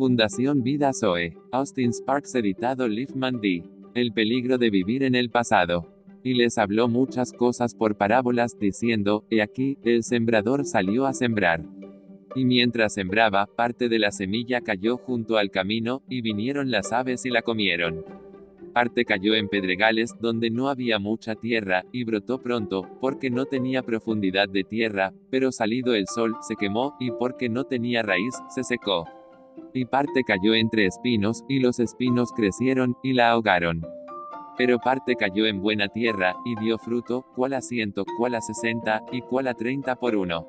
Fundación Vida Zoe. Austin Sparks editado Liefman D. El peligro de vivir en el pasado. Y les habló muchas cosas por parábolas, diciendo, He aquí, el sembrador salió a sembrar. Y mientras sembraba, parte de la semilla cayó junto al camino, y vinieron las aves y la comieron. Parte cayó en pedregales, donde no había mucha tierra, y brotó pronto, porque no tenía profundidad de tierra, pero salido el sol, se quemó, y porque no tenía raíz, se secó. Y parte cayó entre espinos, y los espinos crecieron, y la ahogaron. Pero parte cayó en buena tierra, y dio fruto, cual a ciento, cual a sesenta, y cual a treinta por uno.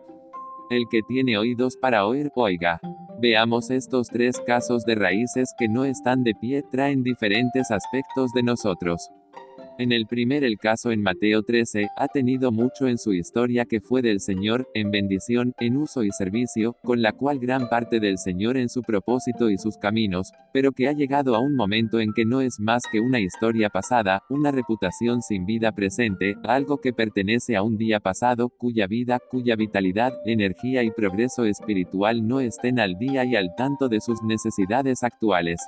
El que tiene oídos para oír, oiga. Veamos estos tres casos de raíces que no están de pie traen diferentes aspectos de nosotros. En el primer el caso en Mateo 13, ha tenido mucho en su historia que fue del Señor, en bendición, en uso y servicio, con la cual gran parte del Señor en su propósito y sus caminos, pero que ha llegado a un momento en que no es más que una historia pasada, una reputación sin vida presente, algo que pertenece a un día pasado, cuya vida, cuya vitalidad, energía y progreso espiritual no estén al día y al tanto de sus necesidades actuales.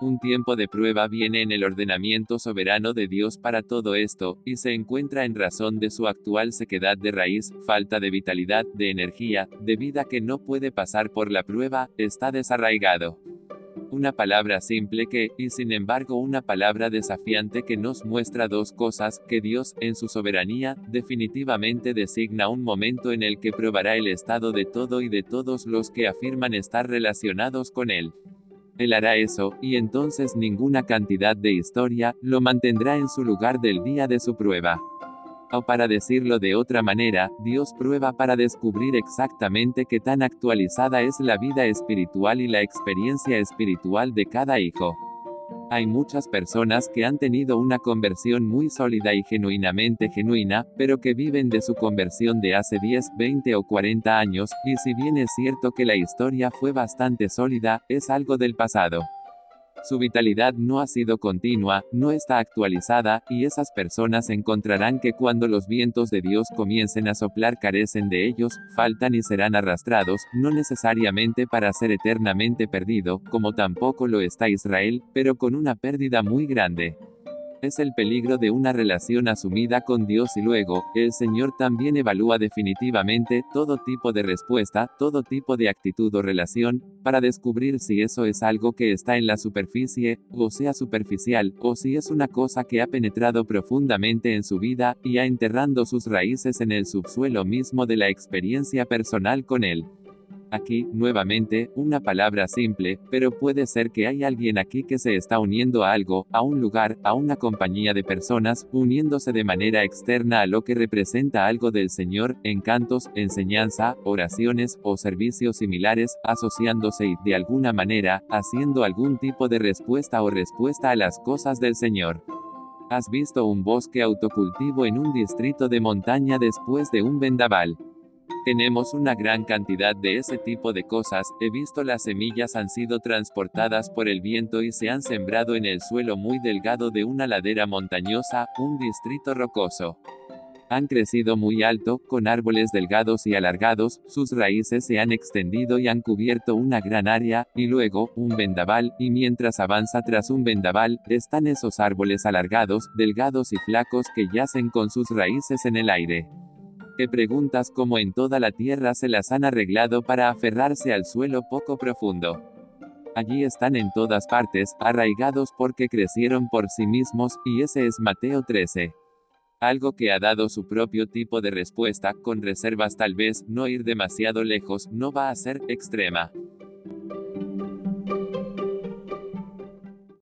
Un tiempo de prueba viene en el ordenamiento soberano de Dios para todo esto, y se encuentra en razón de su actual sequedad de raíz, falta de vitalidad, de energía, de vida que no puede pasar por la prueba, está desarraigado. Una palabra simple que, y sin embargo una palabra desafiante que nos muestra dos cosas, que Dios, en su soberanía, definitivamente designa un momento en el que probará el estado de todo y de todos los que afirman estar relacionados con Él. Él hará eso, y entonces ninguna cantidad de historia, lo mantendrá en su lugar del día de su prueba. O para decirlo de otra manera, Dios prueba para descubrir exactamente qué tan actualizada es la vida espiritual y la experiencia espiritual de cada hijo. Hay muchas personas que han tenido una conversión muy sólida y genuinamente genuina, pero que viven de su conversión de hace 10, 20 o 40 años, y si bien es cierto que la historia fue bastante sólida, es algo del pasado. Su vitalidad no ha sido continua, no está actualizada, y esas personas encontrarán que cuando los vientos de Dios comiencen a soplar carecen de ellos, faltan y serán arrastrados, no necesariamente para ser eternamente perdido, como tampoco lo está Israel, pero con una pérdida muy grande es el peligro de una relación asumida con Dios y luego, el Señor también evalúa definitivamente todo tipo de respuesta, todo tipo de actitud o relación, para descubrir si eso es algo que está en la superficie, o sea superficial, o si es una cosa que ha penetrado profundamente en su vida, y ha enterrando sus raíces en el subsuelo mismo de la experiencia personal con Él. Aquí, nuevamente, una palabra simple, pero puede ser que hay alguien aquí que se está uniendo a algo, a un lugar, a una compañía de personas, uniéndose de manera externa a lo que representa algo del Señor, encantos, enseñanza, oraciones, o servicios similares, asociándose y, de alguna manera, haciendo algún tipo de respuesta o respuesta a las cosas del Señor. ¿Has visto un bosque autocultivo en un distrito de montaña después de un vendaval? Tenemos una gran cantidad de ese tipo de cosas, he visto las semillas han sido transportadas por el viento y se han sembrado en el suelo muy delgado de una ladera montañosa, un distrito rocoso. Han crecido muy alto, con árboles delgados y alargados, sus raíces se han extendido y han cubierto una gran área, y luego, un vendaval, y mientras avanza tras un vendaval, están esos árboles alargados, delgados y flacos que yacen con sus raíces en el aire que preguntas como en toda la tierra se las han arreglado para aferrarse al suelo poco profundo. Allí están en todas partes, arraigados porque crecieron por sí mismos, y ese es Mateo 13. Algo que ha dado su propio tipo de respuesta, con reservas tal vez, no ir demasiado lejos, no va a ser extrema.